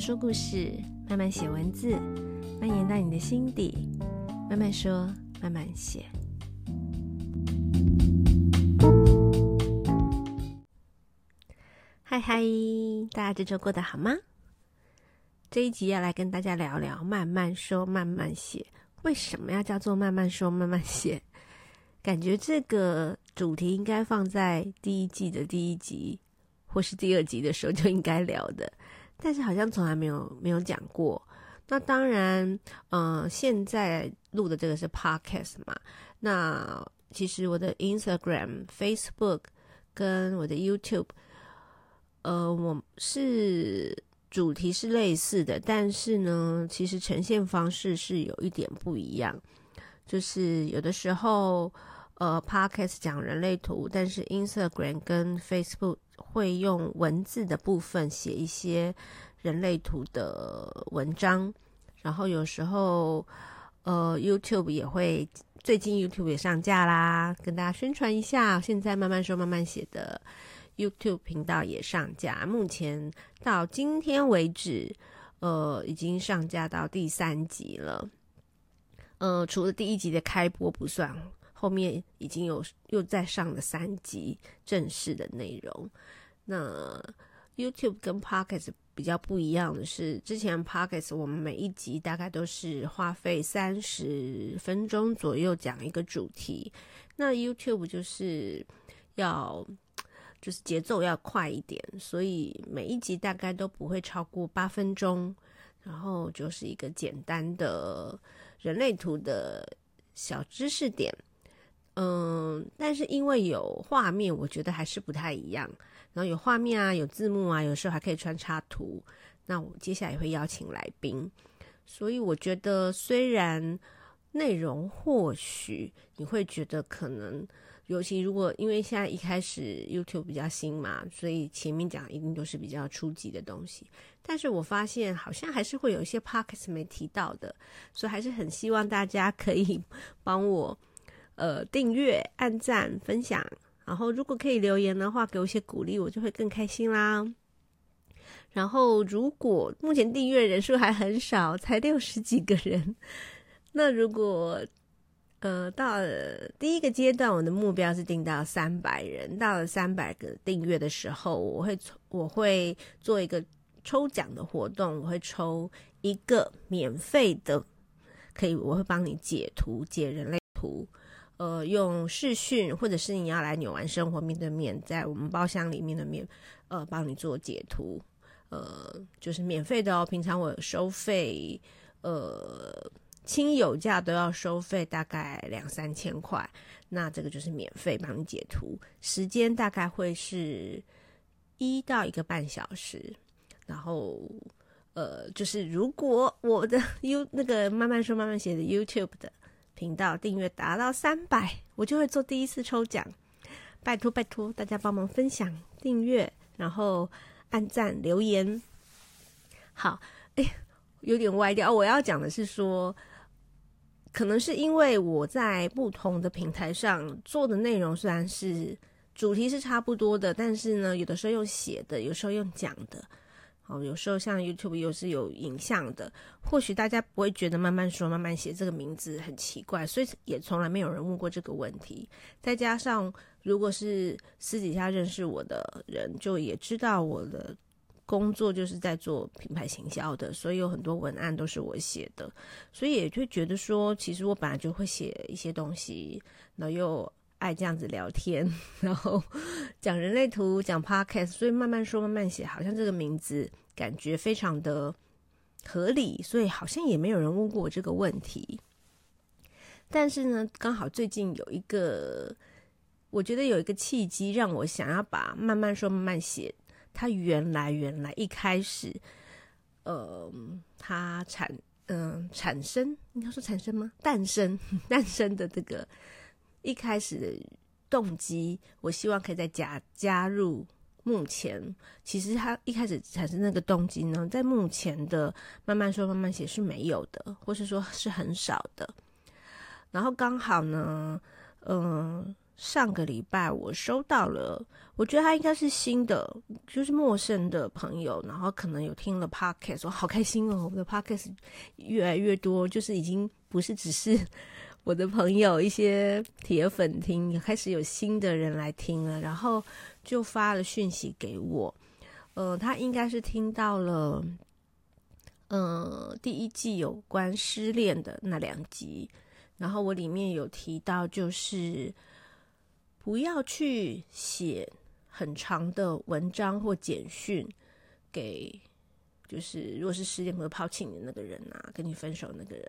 说故事，慢慢写文字，蔓延到你的心底。慢慢说，慢慢写。嗨嗨，大家这周过得好吗？这一集要来跟大家聊聊慢慢说，慢慢写。为什么要叫做慢慢说，慢慢写？感觉这个主题应该放在第一季的第一集，或是第二集的时候就应该聊的。但是好像从来没有没有讲过。那当然，嗯、呃，现在录的这个是 podcast 嘛。那其实我的 Instagram、Facebook 跟我的 YouTube，呃，我是主题是类似的，但是呢，其实呈现方式是有一点不一样。就是有的时候，呃，podcast 讲人类图，但是 Instagram 跟 Facebook 会用文字的部分写一些。人类图的文章，然后有时候，呃，YouTube 也会，最近 YouTube 也上架啦，跟大家宣传一下。现在慢慢说慢慢写的 YouTube 频道也上架，目前到今天为止，呃，已经上架到第三集了。呃，除了第一集的开播不算，后面已经有又再上了三集正式的内容。那 YouTube 跟 Podcast 比较不一样的是，之前 Podcast 我们每一集大概都是花费三十分钟左右讲一个主题，那 YouTube 就是要就是节奏要快一点，所以每一集大概都不会超过八分钟，然后就是一个简单的人类图的小知识点，嗯，但是因为有画面，我觉得还是不太一样。然后有画面啊，有字幕啊，有时候还可以穿插图。那我接下来也会邀请来宾，所以我觉得虽然内容或许你会觉得可能，尤其如果因为现在一开始 YouTube 比较新嘛，所以前面讲一定都是比较初级的东西。但是我发现好像还是会有一些 Podcast 没提到的，所以还是很希望大家可以 帮我呃订阅、按赞、分享。然后，如果可以留言的话，给我一些鼓励，我就会更开心啦。然后，如果目前订阅人数还很少，才六十几个人，那如果呃到了第一个阶段，我的目标是定到三百人，到了三百个订阅的时候，我会我会做一个抽奖的活动，我会抽一个免费的，可以我会帮你解图，解人类图。呃，用视讯，或者是你要来纽玩生活面对面，在我们包厢里面的面，呃，帮你做解图，呃，就是免费的哦。平常我收费，呃，亲友价都要收费大概两三千块，那这个就是免费帮你解图，时间大概会是一到一个半小时，然后，呃，就是如果我的 U 那个慢慢说慢慢写的 YouTube 的。频道订阅达到三百，我就会做第一次抽奖。拜托拜托，大家帮忙分享、订阅，然后按赞、留言。好，哎，有点歪掉。我要讲的是说，可能是因为我在不同的平台上做的内容虽然是主题是差不多的，但是呢，有的时候用写的，有时候用讲的。哦，有时候像 YouTube 又是有影像的，或许大家不会觉得慢慢说慢慢写这个名字很奇怪，所以也从来没有人问过这个问题。再加上如果是私底下认识我的人，就也知道我的工作就是在做品牌行销的，所以有很多文案都是我写的，所以也就觉得说，其实我本来就会写一些东西，然后又。爱这样子聊天，然后讲人类图，讲 podcast，所以慢慢说，慢慢写，好像这个名字感觉非常的合理，所以好像也没有人问过我这个问题。但是呢，刚好最近有一个，我觉得有一个契机，让我想要把慢慢说，慢慢写，它原来原来一开始，呃，它产嗯、产生，应该说产生吗？诞生 诞生的这个。一开始的动机，我希望可以再加加入。目前其实他一开始产生那个动机呢，在目前的慢慢说慢慢写是没有的，或是说是很少的。然后刚好呢，嗯、上个礼拜我收到了，我觉得他应该是新的，就是陌生的朋友，然后可能有听了 podcast，我好开心哦！我的 podcast 越来越多，就是已经不是只是我的朋友一些铁粉听，开始有新的人来听了，然后就发了讯息给我，呃，他应该是听到了，呃，第一季有关失恋的那两集，然后我里面有提到就是。不要去写很长的文章或简讯给，就是如果是失恋或者抛弃你的那个人啊，跟你分手那个人，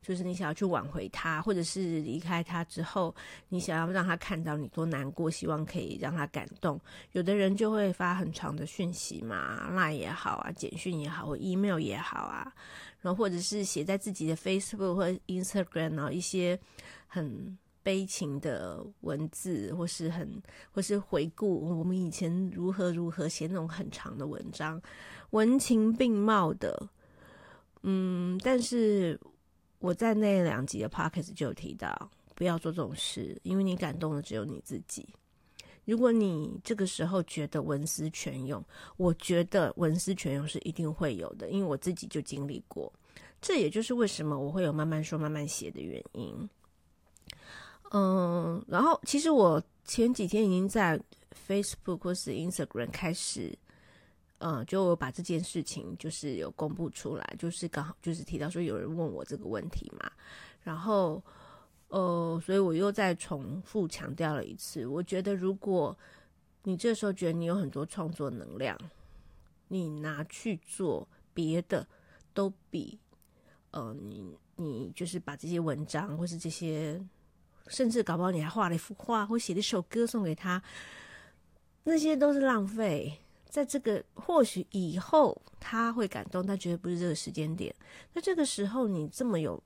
就是你想要去挽回他，或者是离开他之后，你想要让他看到你多难过，希望可以让他感动。有的人就会发很长的讯息嘛，LINE 也好啊，简讯也好，或 email 也好啊，然后或者是写在自己的 Facebook 或 Instagram 啊，一些很。悲情的文字，或是很，或是回顾我们以前如何如何写那种很长的文章，文情并茂的。嗯，但是我在那两集的 podcast 就有提到，不要做这种事，因为你感动的只有你自己。如果你这个时候觉得文思泉涌，我觉得文思泉涌是一定会有的，因为我自己就经历过。这也就是为什么我会有慢慢说、慢慢写的原因。嗯，然后其实我前几天已经在 Facebook 或是 Instagram 开始，嗯，就把这件事情就是有公布出来，就是刚好就是提到说有人问我这个问题嘛，然后呃，所以我又再重复强调了一次，我觉得如果你这时候觉得你有很多创作能量，你拿去做别的都比，呃，你你就是把这些文章或是这些。甚至搞不好你还画了一幅画，或写了一首歌送给他，那些都是浪费。在这个或许以后他会感动，但绝对不是这个时间点。那这个时候你这么有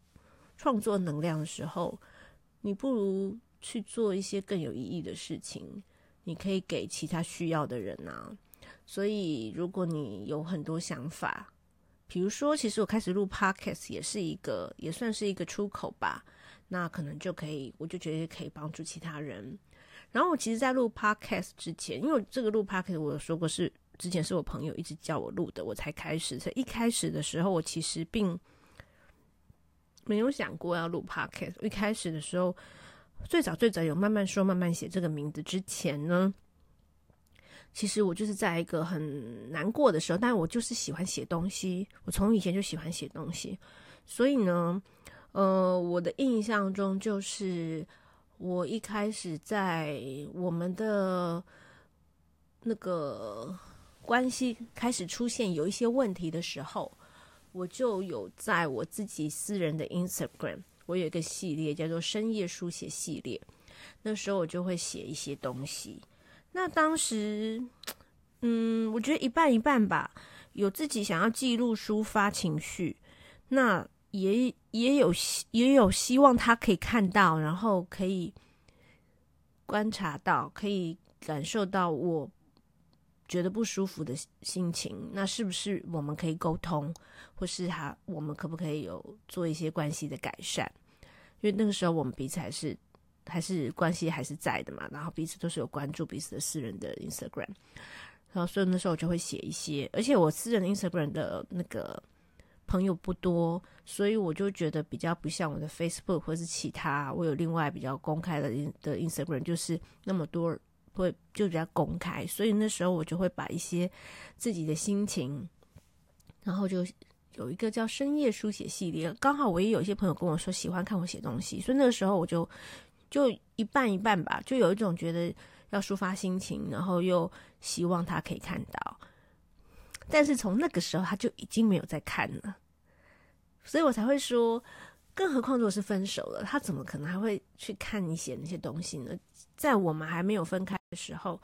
创作能量的时候，你不如去做一些更有意义的事情，你可以给其他需要的人啊。所以如果你有很多想法，比如说，其实我开始录 Podcast 也是一个，也算是一个出口吧。那可能就可以，我就觉得可以帮助其他人。然后我其实，在录 podcast 之前，因为这个录 podcast 我有说过是之前是我朋友一直叫我录的，我才开始。所以一开始的时候，我其实并没有想过要录 podcast。一开始的时候，最早最早有慢慢说慢慢写这个名字之前呢，其实我就是在一个很难过的时候，但我就是喜欢写东西，我从以前就喜欢写东西，所以呢。呃，我的印象中就是，我一开始在我们的那个关系开始出现有一些问题的时候，我就有在我自己私人的 Instagram，我有一个系列叫做深夜书写系列，那时候我就会写一些东西。那当时，嗯，我觉得一半一半吧，有自己想要记录、抒发情绪，那。也也有希也有希望他可以看到，然后可以观察到，可以感受到我觉得不舒服的心情。那是不是我们可以沟通，或是他我们可不可以有做一些关系的改善？因为那个时候我们彼此还是还是关系还是在的嘛，然后彼此都是有关注彼此的私人的 Instagram，然后所以那时候我就会写一些，而且我私人的 Instagram 的那个。朋友不多，所以我就觉得比较不像我的 Facebook 或是其他，我有另外比较公开的的 Instagram，就是那么多会就比较公开，所以那时候我就会把一些自己的心情，然后就有一个叫深夜书写系列，刚好我也有一些朋友跟我说喜欢看我写东西，所以那个时候我就就一半一半吧，就有一种觉得要抒发心情，然后又希望他可以看到。但是从那个时候，他就已经没有在看了，所以我才会说，更何况如果是分手了，他怎么可能还会去看你写那些东西呢？在我们还没有分开的时候，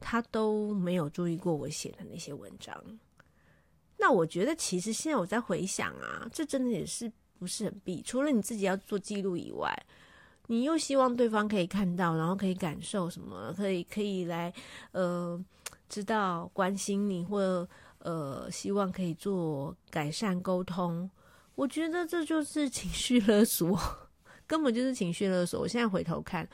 他都没有注意过我写的那些文章。那我觉得，其实现在我在回想啊，这真的也是不是很必。除了你自己要做记录以外，你又希望对方可以看到，然后可以感受什么，可以可以来呃。知道关心你，或呃，希望可以做改善沟通，我觉得这就是情绪勒索，根本就是情绪勒索。我现在回头看，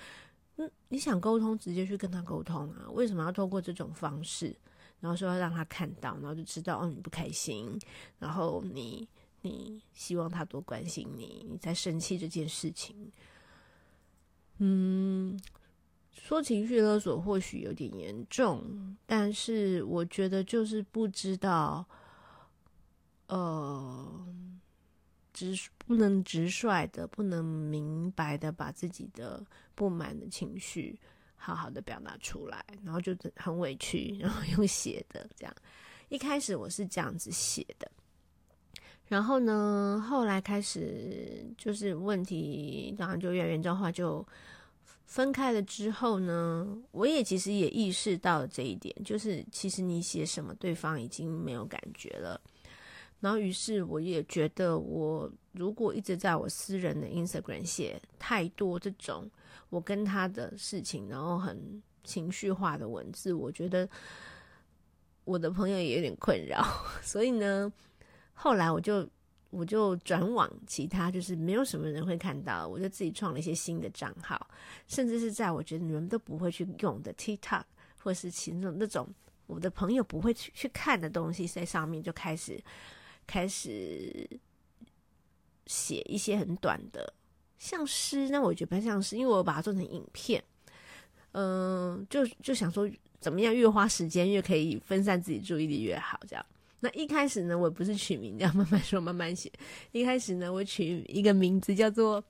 嗯，你想沟通，直接去跟他沟通啊，为什么要透过这种方式？然后说要让他看到，然后就知道哦，你不开心，然后你你希望他多关心你，你在生气这件事情。嗯，说情绪勒索或许有点严重，但是我觉得就是不知道，呃，直不能直率的，不能明白的把自己的不满的情绪。好好的表达出来，然后就很委屈，然后用写的这样。一开始我是这样子写的，然后呢，后来开始就是问题，当然就越来越严重化，就分开了之后呢，我也其实也意识到了这一点，就是其实你写什么，对方已经没有感觉了。然后于是我也觉得，我如果一直在我私人的 Instagram 写太多这种。我跟他的事情，然后很情绪化的文字，我觉得我的朋友也有点困扰，所以呢，后来我就我就转往其他，就是没有什么人会看到，我就自己创了一些新的账号，甚至是在我觉得你们都不会去用的 TikTok，或是其那种那种我的朋友不会去去看的东西，在上面就开始开始写一些很短的。像诗，那我觉得不像诗，因为我把它做成影片，嗯、就就想说怎么样越花时间越可以分散自己注意力越好，这样。那一开始呢，我不是取名这样慢慢说慢慢写，一开始呢，我取一个名字叫做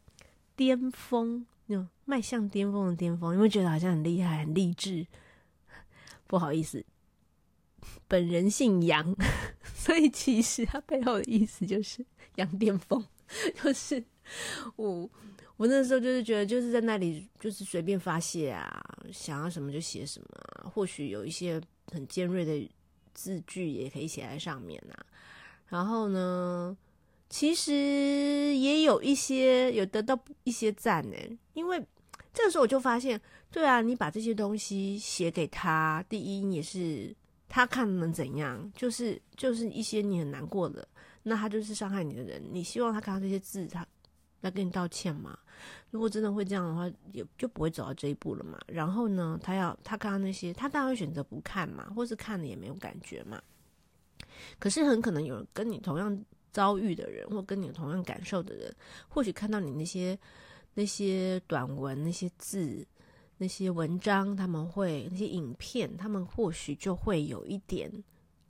巅峰，那种迈向巅峰的巅峰，因为觉得好像很厉害很励志。不好意思，本人姓杨，所以其实它背后的意思就是杨巅峰，就是。我我那时候就是觉得，就是在那里就是随便发泄啊，想要什么就写什么，或许有一些很尖锐的字句也可以写在上面啊。然后呢，其实也有一些有得到一些赞呢，因为这个时候我就发现，对啊，你把这些东西写给他，第一也是他看能怎样，就是就是一些你很难过的，那他就是伤害你的人，你希望他看到这些字，他。来跟你道歉嘛？如果真的会这样的话，也就不会走到这一步了嘛。然后呢，他要他看到那些，他当然会选择不看嘛，或是看了也没有感觉嘛。可是很可能有人跟你同样遭遇的人，或跟你同样感受的人，或许看到你那些那些短文、那些字、那些文章，他们会那些影片，他们或许就会有一点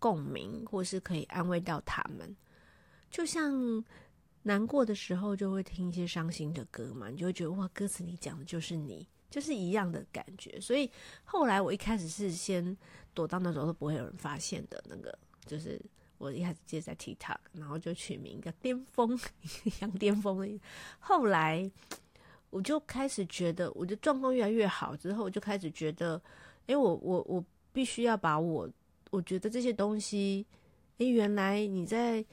共鸣，或是可以安慰到他们，就像。难过的时候就会听一些伤心的歌嘛，你就会觉得哇，歌词里讲的就是你，就是一样的感觉。所以后来我一开始是先躲到那种都不会有人发现的那个，就是我一开始接在 TikTok，然后就取名叫巅峰，杨巅峰。后来我就开始觉得我的状况越来越好之后，我就开始觉得，哎，我我我必须要把我我觉得这些东西，哎，原来你在。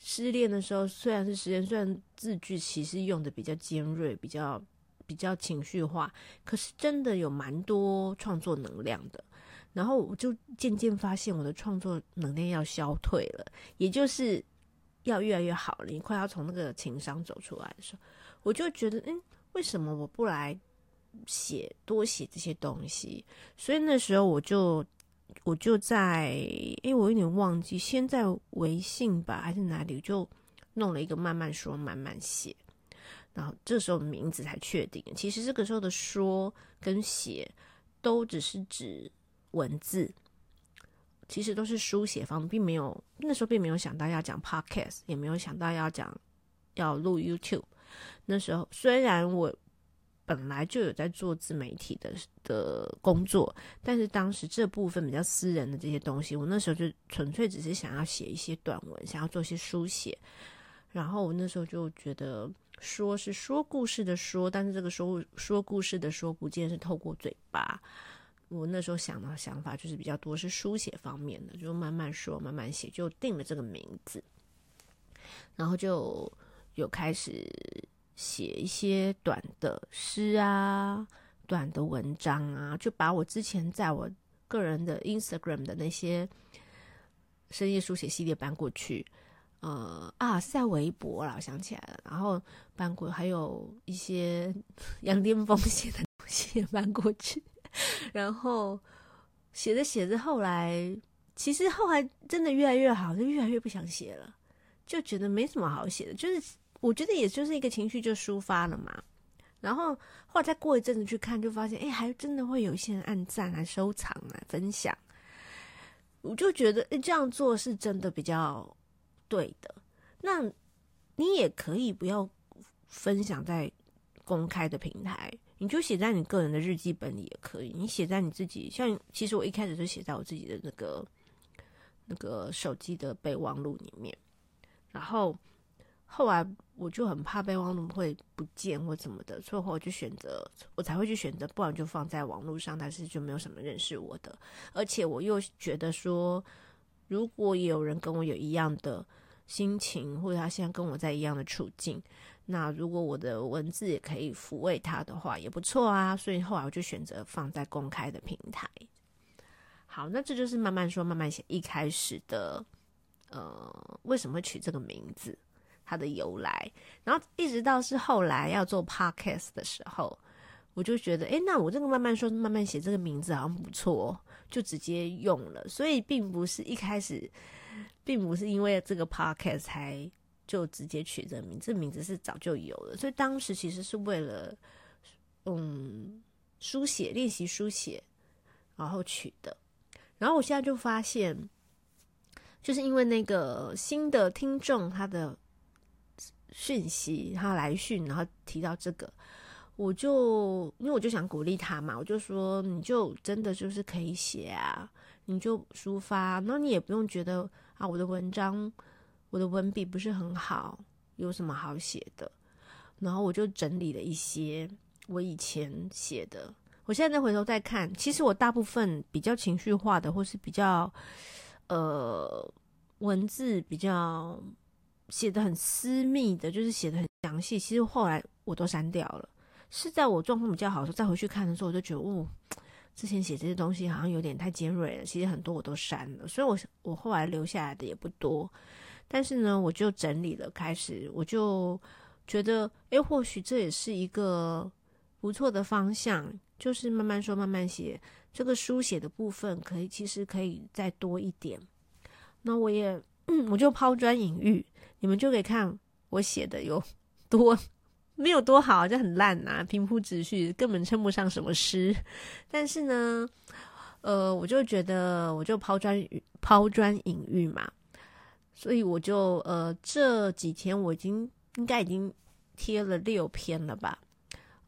失恋的时候，虽然是失恋，虽然字句其实用的比较尖锐，比较比较情绪化，可是真的有蛮多创作能量的。然后我就渐渐发现，我的创作能量要消退了，也就是要越来越好了。你快要从那个情商走出来的时候，我就觉得，嗯，为什么我不来写多写这些东西？所以那时候我就。我就在，因为我有点忘记，先在微信吧，还是哪里，就弄了一个慢慢说，慢慢写。然后这时候名字才确定。其实这个时候的说跟写都只是指文字，其实都是书写方，并没有那时候并没有想到要讲 podcast，也没有想到要讲要录 YouTube。那时候虽然我。本来就有在做自媒体的的工作，但是当时这部分比较私人的这些东西，我那时候就纯粹只是想要写一些短文，想要做一些书写。然后我那时候就觉得，说是说故事的说，但是这个说说故事的说，不见是透过嘴巴。我那时候想的想法就是比较多是书写方面的，就慢慢说，慢慢写，就定了这个名字，然后就有开始。写一些短的诗啊，短的文章啊，就把我之前在我个人的 Instagram 的那些深夜书写系列搬过去。呃啊，是在微博啦，我想起来了。然后搬过还有一些 杨巅峰写的东也搬过去，然后写着写着，后来其实后来真的越来越好，就越来越不想写了，就觉得没什么好写的，就是我觉得也就是一个情绪就抒发了嘛。然后后来再过一阵子去看，就发现哎，还真的会有一些人按赞啊、收藏啊、分享。我就觉得这样做是真的比较对的。那你也可以不要分享在公开的平台，你就写在你个人的日记本里也可以。你写在你自己，像其实我一开始就写在我自己的那个那个手机的备忘录里面，然后后来我就很怕备忘录会不见或怎么的，所以我就选择，我才会去选择，不然就放在网络上，但是就没有什么认识我的，而且我又觉得说，如果有人跟我有一样的。心情，或者他现在跟我在一样的处境，那如果我的文字也可以抚慰他的话，也不错啊。所以后来我就选择放在公开的平台。好，那这就是慢慢说慢慢写一开始的，呃，为什么取这个名字，它的由来。然后一直到是后来要做 podcast 的时候，我就觉得，诶，那我这个慢慢说慢慢写这个名字好像不错，就直接用了。所以并不是一开始。并不是因为这个 podcast 才就直接取这名字，这名字是早就有了，所以当时其实是为了嗯书写练习书写，然后取的。然后我现在就发现，就是因为那个新的听众他的讯息，他来讯，然后提到这个，我就因为我就想鼓励他嘛，我就说你就真的就是可以写啊，你就抒发，那你也不用觉得。啊，我的文章，我的文笔不是很好，有什么好写的？然后我就整理了一些我以前写的。我现在再回头再看，其实我大部分比较情绪化的，或是比较呃文字比较写的很私密的，就是写的很详细。其实后来我都删掉了。是在我状况比较好的时候，再回去看的时候，我就觉得，哦。之前写这些东西好像有点太尖锐了，其实很多我都删了，所以我我后来留下来的也不多。但是呢，我就整理了，开始我就觉得，诶，或许这也是一个不错的方向，就是慢慢说，慢慢写。这个书写的部分可以，其实可以再多一点。那我也，嗯，我就抛砖引玉，你们就可以看我写的有多。没有多好，就很烂呐、平铺直叙，根本称不上什么诗。但是呢，呃，我就觉得，我就抛砖抛砖引玉嘛，所以我就呃这几天我已经应该已经贴了六篇了吧？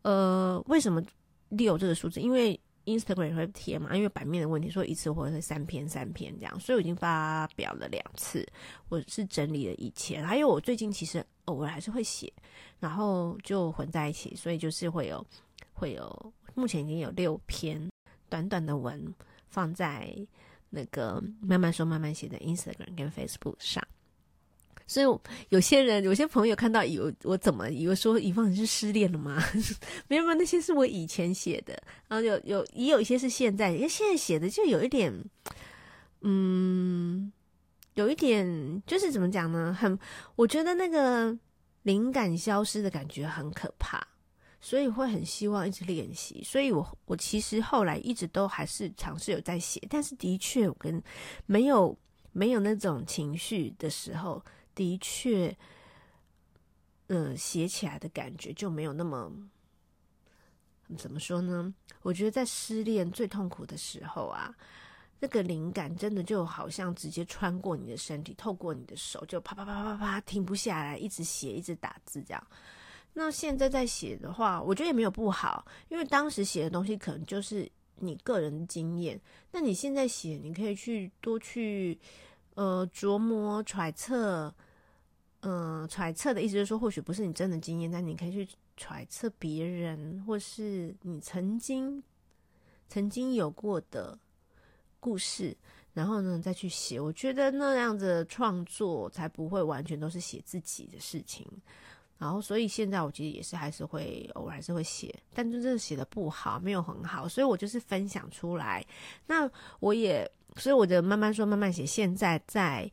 呃，为什么六这个数字？因为 Instagram 也会贴嘛，因为版面的问题，所以一次或者是三篇三篇这样，所以我已经发表了两次。我是整理了以前，还有我最近其实。偶尔还是会写，然后就混在一起，所以就是会有会有，目前已经有六篇短短的文放在那个慢慢说慢慢写的 Instagram 跟 Facebook 上。所以有些人有些朋友看到以为我怎么以为说以放你是失恋了吗？没有没有，那些是我以前写的，然后有有也有一些是现在，因为现在写的就有一点，嗯。有一点就是怎么讲呢？很，我觉得那个灵感消失的感觉很可怕，所以会很希望一直练习。所以我我其实后来一直都还是尝试有在写，但是的确我跟没有没有那种情绪的时候，的确，嗯，写起来的感觉就没有那么，怎么说呢？我觉得在失恋最痛苦的时候啊。那个灵感真的就好像直接穿过你的身体，透过你的手，就啪啪啪啪啪停不下来，一直写，一直打字这样。那现在在写的话，我觉得也没有不好，因为当时写的东西可能就是你个人的经验。那你现在写，你可以去多去呃琢磨揣测，嗯、揣测的意思就是说，或许不是你真的经验，但你可以去揣测别人，或是你曾经曾经有过的。故事，然后呢，再去写。我觉得那样子创作才不会完全都是写自己的事情。然后，所以现在我其实也是还是会偶尔还是会写，但真正写的不好，没有很好，所以我就是分享出来。那我也，所以我的慢慢说慢慢写，现在在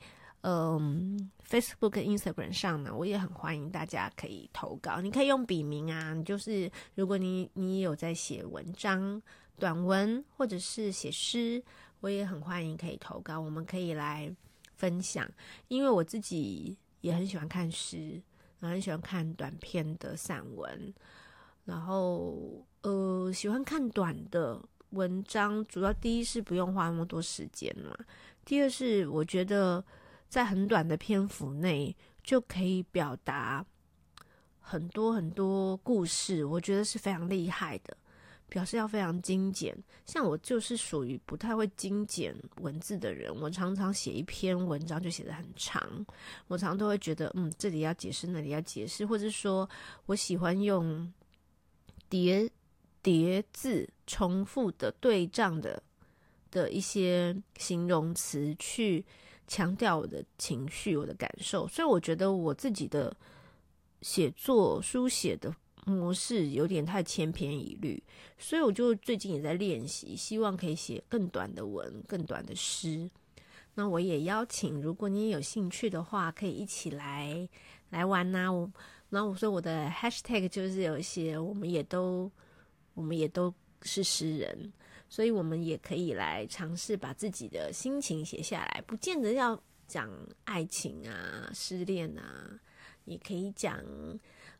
嗯，Facebook 跟 Instagram 上呢，我也很欢迎大家可以投稿。你可以用笔名啊，你就是如果你你有在写文章、短文或者是写诗，我也很欢迎可以投稿，我们可以来分享。因为我自己也很喜欢看诗，然后很喜欢看短篇的散文，然后呃喜欢看短的文章，主要第一是不用花那么多时间嘛，第二是我觉得。在很短的篇幅内就可以表达很多很多故事，我觉得是非常厉害的。表示要非常精简，像我就是属于不太会精简文字的人，我常常写一篇文章就写得很长，我常常都会觉得，嗯，这里要解释，那里要解释，或者说我喜欢用叠叠字、重复的对仗的的一些形容词去。强调我的情绪，我的感受，所以我觉得我自己的写作书写的模式有点太千篇一律，所以我就最近也在练习，希望可以写更短的文，更短的诗。那我也邀请，如果你也有兴趣的话，可以一起来来玩呐、啊。我，然后我说我的 hashtag 就是有一些，我们也都，我们也都是诗人。所以，我们也可以来尝试把自己的心情写下来，不见得要讲爱情啊、失恋啊，也可以讲，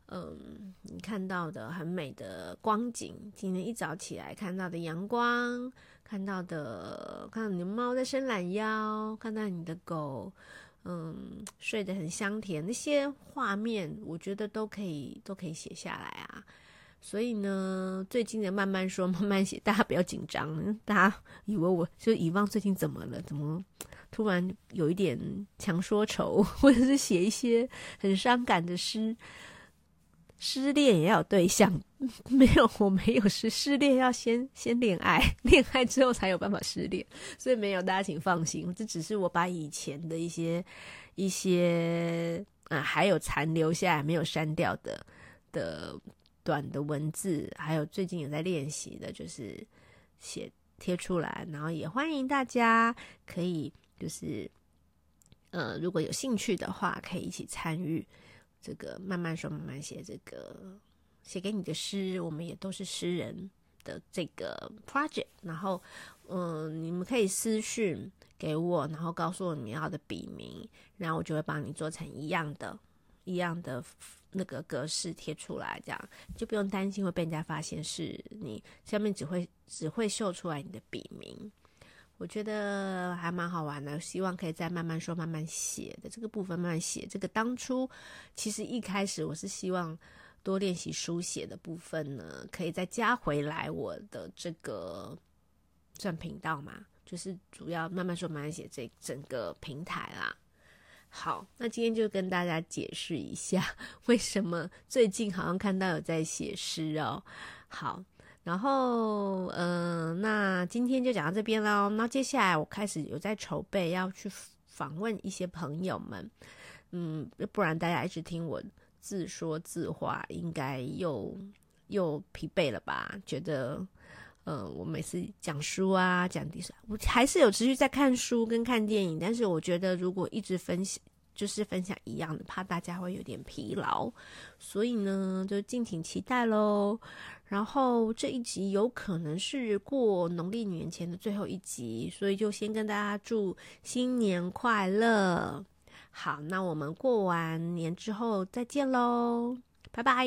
嗯，你看到的很美的光景，今天一早起来看到的阳光，看到的，看到你的猫在伸懒腰，看到你的狗，嗯，睡得很香甜，那些画面，我觉得都可以，都可以写下来啊。所以呢，最近的慢慢说慢慢写，大家不要紧张。大家以为我就以往最近怎么了？怎么突然有一点强说愁，或者是写一些很伤感的诗？失恋也要有对象，没有，我没有失失恋要先先恋爱，恋爱之后才有办法失恋。所以没有，大家请放心，这只是我把以前的一些一些啊，还有残留下来没有删掉的的。短的文字，还有最近有在练习的，就是写贴出来，然后也欢迎大家可以就是，呃，如果有兴趣的话，可以一起参与这个慢慢说慢慢写这个写给你的诗，我们也都是诗人的这个 project，然后嗯、你们可以私讯给我，然后告诉我你们要的笔名，然后我就会帮你做成一样的，一样的。那个格式贴出来，这样就不用担心会被人家发现是你，下面只会只会秀出来你的笔名。我觉得还蛮好玩的，希望可以再慢慢说、慢慢写的这个部分慢慢写。这个当初其实一开始我是希望多练习书写的部分呢，可以再加回来我的这个算频道嘛，就是主要慢慢说、慢慢写这整个平台啦。好，那今天就跟大家解释一下，为什么最近好像看到有在写诗哦。好，然后嗯、那今天就讲到这边喽。那接下来我开始有在筹备要去访问一些朋友们，嗯，不然大家一直听我自说自话，应该又又疲惫了吧？觉得，呃，我每次讲书啊，讲历史，我还是有持续在看书跟看电影，但是我觉得如果一直分享。就是分享一样的，怕大家会有点疲劳，所以呢，就敬请期待喽。然后这一集有可能是过农历年前的最后一集，所以就先跟大家祝新年快乐。好，那我们过完年之后再见喽，拜拜。